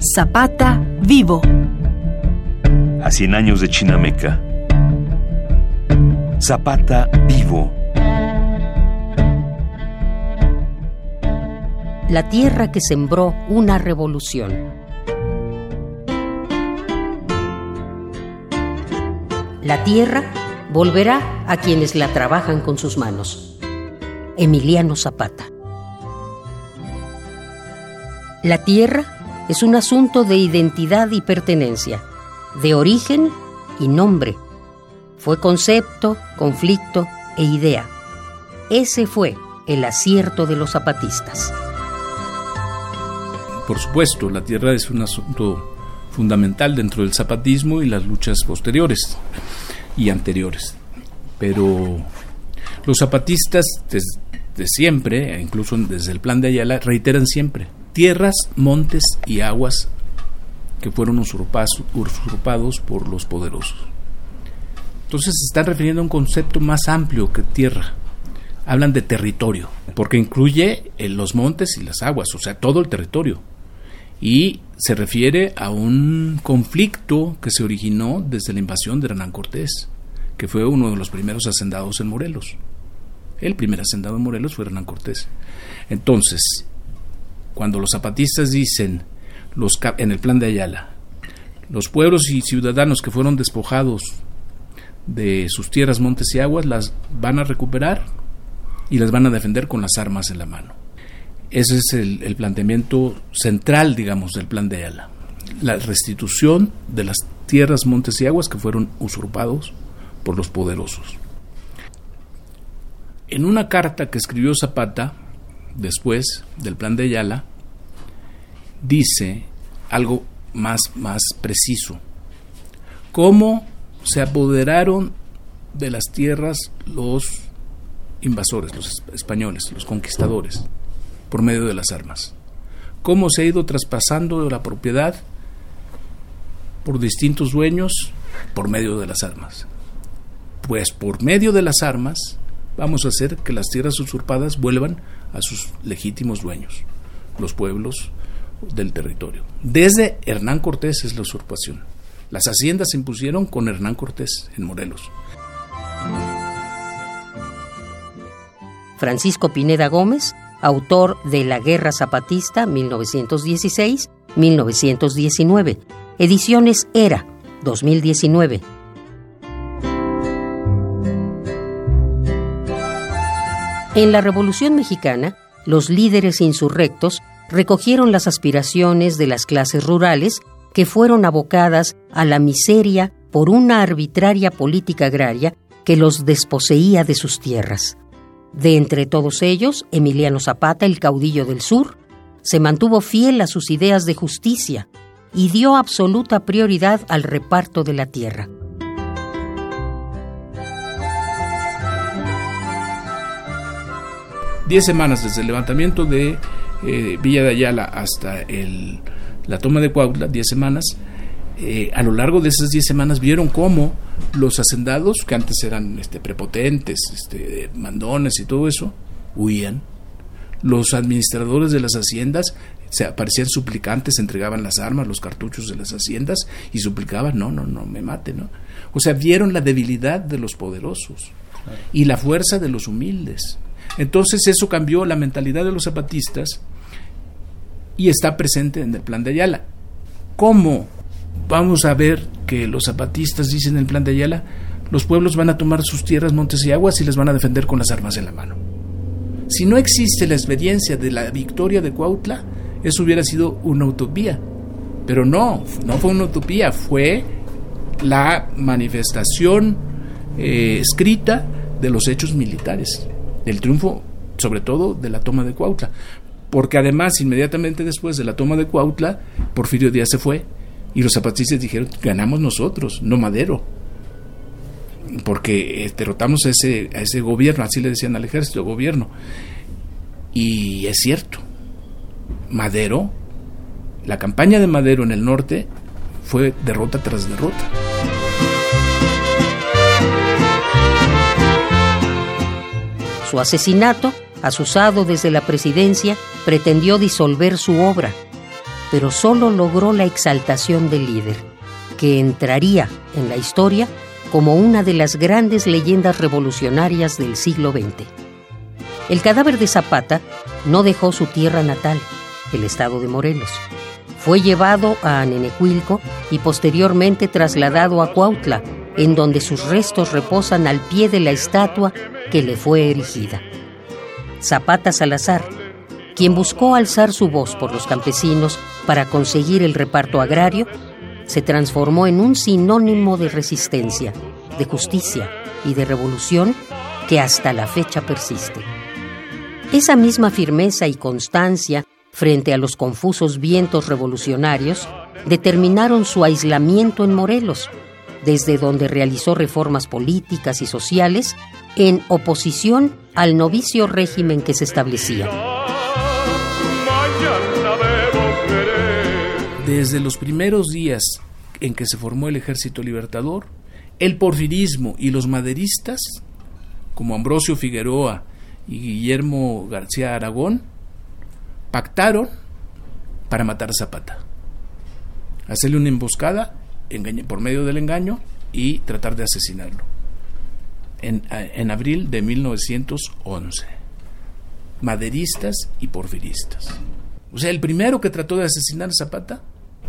Zapata vivo. A 100 años de Chinameca. Zapata vivo. La tierra que sembró una revolución. La tierra volverá a quienes la trabajan con sus manos. Emiliano Zapata. La tierra es un asunto de identidad y pertenencia, de origen y nombre. Fue concepto, conflicto e idea. Ese fue el acierto de los zapatistas. Por supuesto, la tierra es un asunto fundamental dentro del zapatismo y las luchas posteriores y anteriores. Pero los zapatistas desde siempre, incluso desde el plan de Ayala, reiteran siempre, tierras, montes y aguas que fueron usurpados por los poderosos. Entonces se están refiriendo a un concepto más amplio que tierra. Hablan de territorio, porque incluye eh, los montes y las aguas, o sea, todo el territorio. Y se refiere a un conflicto que se originó desde la invasión de Hernán Cortés, que fue uno de los primeros hacendados en Morelos. El primer hacendado en Morelos fue Hernán Cortés. Entonces, cuando los zapatistas dicen los, en el plan de Ayala, los pueblos y ciudadanos que fueron despojados de sus tierras, montes y aguas, las van a recuperar y las van a defender con las armas en la mano. Ese es el, el planteamiento central, digamos, del plan de Ayala. La restitución de las tierras, montes y aguas que fueron usurpados por los poderosos. En una carta que escribió Zapata, después del plan de Ayala, dice algo más, más preciso. ¿Cómo se apoderaron de las tierras los invasores, los españoles, los conquistadores, por medio de las armas? ¿Cómo se ha ido traspasando la propiedad por distintos dueños por medio de las armas? Pues por medio de las armas vamos a hacer que las tierras usurpadas vuelvan a sus legítimos dueños, los pueblos del territorio. Desde Hernán Cortés es la usurpación. Las haciendas se impusieron con Hernán Cortés en Morelos. Francisco Pineda Gómez, autor de La Guerra Zapatista 1916-1919, ediciones Era 2019. En la Revolución Mexicana, los líderes insurrectos recogieron las aspiraciones de las clases rurales que fueron abocadas a la miseria por una arbitraria política agraria que los desposeía de sus tierras. De entre todos ellos, Emiliano Zapata, el caudillo del sur, se mantuvo fiel a sus ideas de justicia y dio absoluta prioridad al reparto de la tierra. Diez semanas desde el levantamiento de eh, Villa de Ayala hasta el, la toma de Cuautla, 10 semanas, eh, a lo largo de esas 10 semanas vieron cómo los hacendados, que antes eran este, prepotentes, este, mandones y todo eso, huían. Los administradores de las haciendas se aparecían suplicantes, entregaban las armas, los cartuchos de las haciendas y suplicaban, no, no, no, me mate, ¿no? O sea, vieron la debilidad de los poderosos y la fuerza de los humildes. Entonces eso cambió la mentalidad de los zapatistas y está presente en el plan de Ayala. ¿Cómo vamos a ver que los zapatistas dicen en el plan de Ayala, los pueblos van a tomar sus tierras, montes y aguas y les van a defender con las armas en la mano? Si no existe la experiencia de la victoria de Cuautla, eso hubiera sido una utopía. Pero no, no fue una utopía, fue la manifestación eh, escrita de los hechos militares del triunfo, sobre todo de la toma de Cuautla. Porque además, inmediatamente después de la toma de Cuautla, Porfirio Díaz se fue y los zapatistas dijeron, ganamos nosotros, no Madero. Porque eh, derrotamos a ese, a ese gobierno, así le decían al ejército, gobierno. Y es cierto, Madero, la campaña de Madero en el norte fue derrota tras derrota. Su asesinato, asusado desde la presidencia, pretendió disolver su obra. pero solo logró la exaltación del líder, que entraría en la historia como una de las grandes leyendas revolucionarias del siglo XX. El cadáver de Zapata no dejó su tierra natal, el estado de Morelos. Fue llevado a Anenecuilco y posteriormente trasladado a Cuautla, en donde sus restos reposan al pie de la estatua que le fue erigida. Zapata Salazar, quien buscó alzar su voz por los campesinos para conseguir el reparto agrario, se transformó en un sinónimo de resistencia, de justicia y de revolución que hasta la fecha persiste. Esa misma firmeza y constancia frente a los confusos vientos revolucionarios determinaron su aislamiento en Morelos, desde donde realizó reformas políticas y sociales en oposición al novicio régimen que se establecía. Desde los primeros días en que se formó el Ejército Libertador, el porfirismo y los maderistas, como Ambrosio Figueroa y Guillermo García Aragón, pactaron para matar a Zapata. Hacerle una emboscada por medio del engaño y tratar de asesinarlo. En, en abril de 1911. Maderistas y porfiristas. O sea, el primero que trató de asesinar a Zapata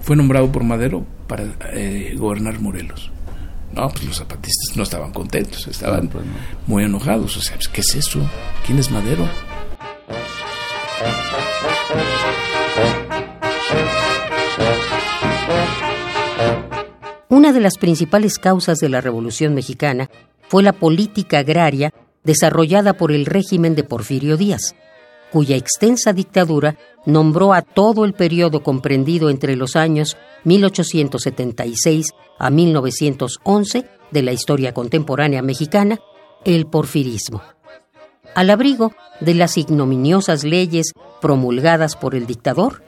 fue nombrado por Madero para eh, gobernar Morelos. No, pues los zapatistas no estaban contentos, estaban pues muy enojados. O sea, pues, ¿qué es eso? ¿Quién es Madero? Una de las principales causas de la Revolución Mexicana fue la política agraria desarrollada por el régimen de Porfirio Díaz, cuya extensa dictadura nombró a todo el periodo comprendido entre los años 1876 a 1911 de la historia contemporánea mexicana el porfirismo. Al abrigo de las ignominiosas leyes promulgadas por el dictador,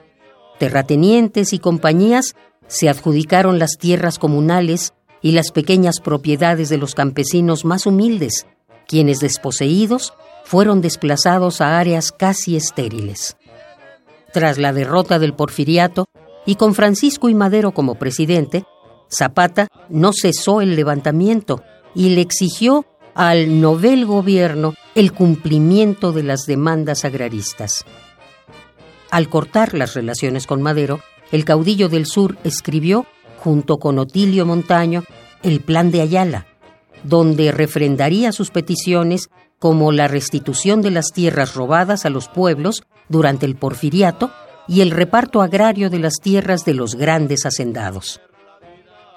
terratenientes y compañías se adjudicaron las tierras comunales y las pequeñas propiedades de los campesinos más humildes, quienes desposeídos fueron desplazados a áreas casi estériles. Tras la derrota del porfiriato y con Francisco y Madero como presidente, Zapata no cesó el levantamiento y le exigió al novel gobierno el cumplimiento de las demandas agraristas. Al cortar las relaciones con Madero, el caudillo del sur escribió, junto con Otilio Montaño, el Plan de Ayala, donde refrendaría sus peticiones como la restitución de las tierras robadas a los pueblos durante el porfiriato y el reparto agrario de las tierras de los grandes hacendados.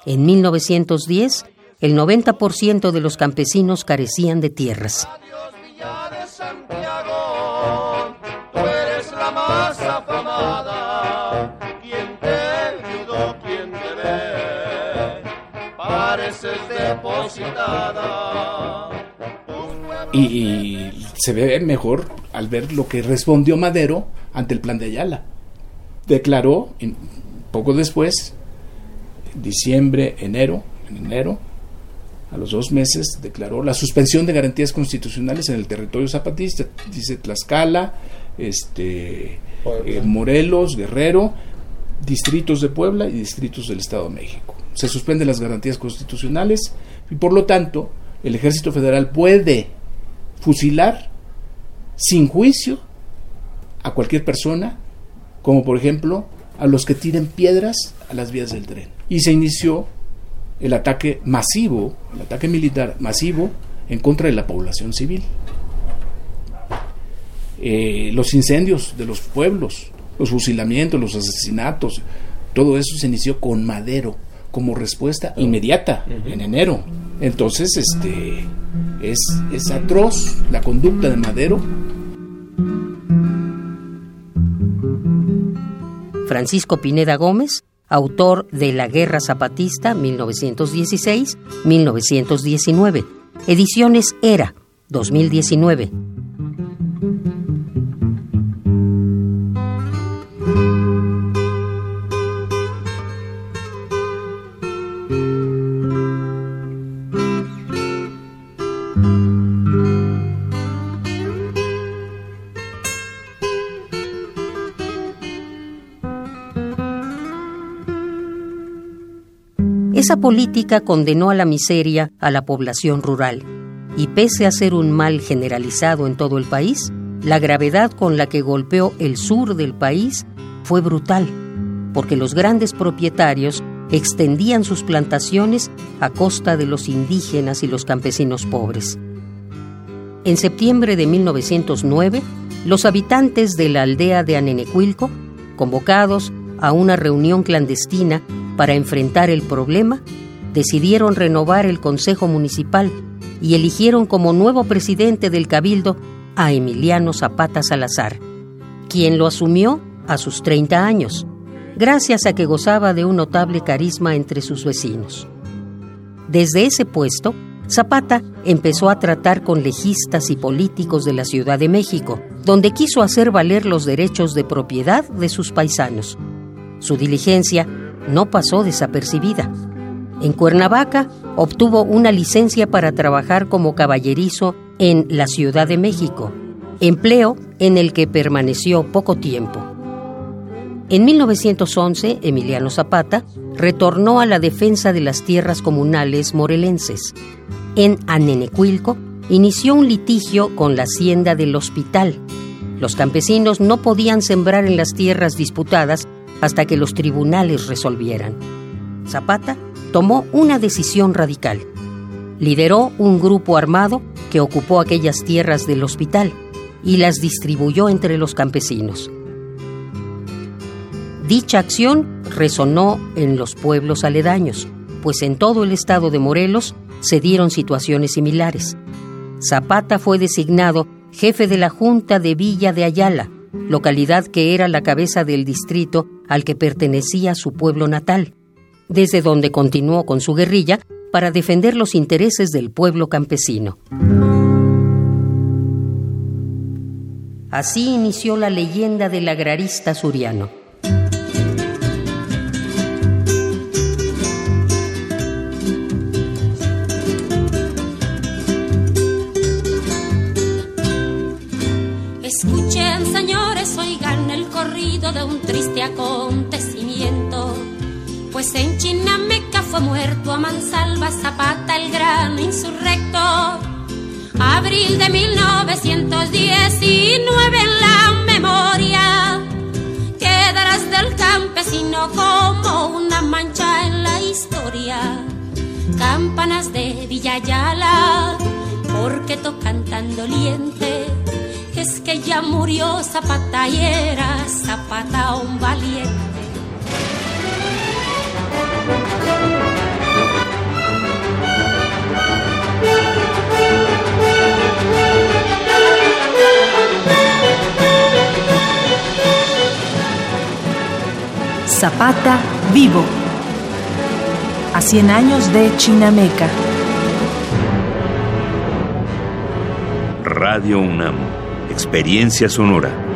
En 1910, el 90% de los campesinos carecían de tierras. Y, se ve mejor al ver lo que respondió Madero ante el plan de Ayala. Declaró poco después, diciembre, enero, en enero, a los dos meses, declaró la suspensión de garantías constitucionales en el territorio zapatista. Dice Tlaxcala, este, eh, Morelos, Guerrero, distritos de Puebla y distritos del Estado de México. Se suspenden las garantías constitucionales y por lo tanto el ejército federal puede fusilar sin juicio a cualquier persona, como por ejemplo a los que tiren piedras a las vías del tren. Y se inició el ataque masivo, el ataque militar masivo en contra de la población civil. Eh, los incendios de los pueblos, los fusilamientos, los asesinatos, todo eso se inició con Madero como respuesta inmediata en enero. Entonces, este es, es atroz la conducta de Madero. Francisco Pineda Gómez, autor de La Guerra Zapatista 1916-1919, ediciones Era 2019. Esa política condenó a la miseria a la población rural y pese a ser un mal generalizado en todo el país, la gravedad con la que golpeó el sur del país fue brutal, porque los grandes propietarios extendían sus plantaciones a costa de los indígenas y los campesinos pobres. En septiembre de 1909, los habitantes de la aldea de Anenecuilco, convocados a una reunión clandestina para enfrentar el problema, decidieron renovar el Consejo Municipal y eligieron como nuevo presidente del Cabildo a Emiliano Zapata Salazar, quien lo asumió a sus 30 años, gracias a que gozaba de un notable carisma entre sus vecinos. Desde ese puesto, Zapata empezó a tratar con legistas y políticos de la Ciudad de México, donde quiso hacer valer los derechos de propiedad de sus paisanos. Su diligencia no pasó desapercibida. En Cuernavaca obtuvo una licencia para trabajar como caballerizo en la Ciudad de México, empleo en el que permaneció poco tiempo. En 1911, Emiliano Zapata retornó a la defensa de las tierras comunales morelenses. En Anenecuilco inició un litigio con la hacienda del hospital. Los campesinos no podían sembrar en las tierras disputadas hasta que los tribunales resolvieran. Zapata tomó una decisión radical. Lideró un grupo armado que ocupó aquellas tierras del hospital y las distribuyó entre los campesinos. Dicha acción resonó en los pueblos aledaños, pues en todo el estado de Morelos se dieron situaciones similares. Zapata fue designado jefe de la Junta de Villa de Ayala, localidad que era la cabeza del distrito al que pertenecía su pueblo natal, desde donde continuó con su guerrilla para defender los intereses del pueblo campesino. Así inició la leyenda del agrarista suriano. De un triste acontecimiento. Pues en Chinameca fue muerto a mansalva Zapata el gran insurrecto. Abril de 1919 en la memoria quedarás del campesino como una mancha en la historia. Campanas de Villayala, porque tocan tan doliente es que ya murió Zapata y era Zapata un valiente. Zapata vivo. A 100 años de Chinameca. Radio UNAM Experiencia sonora.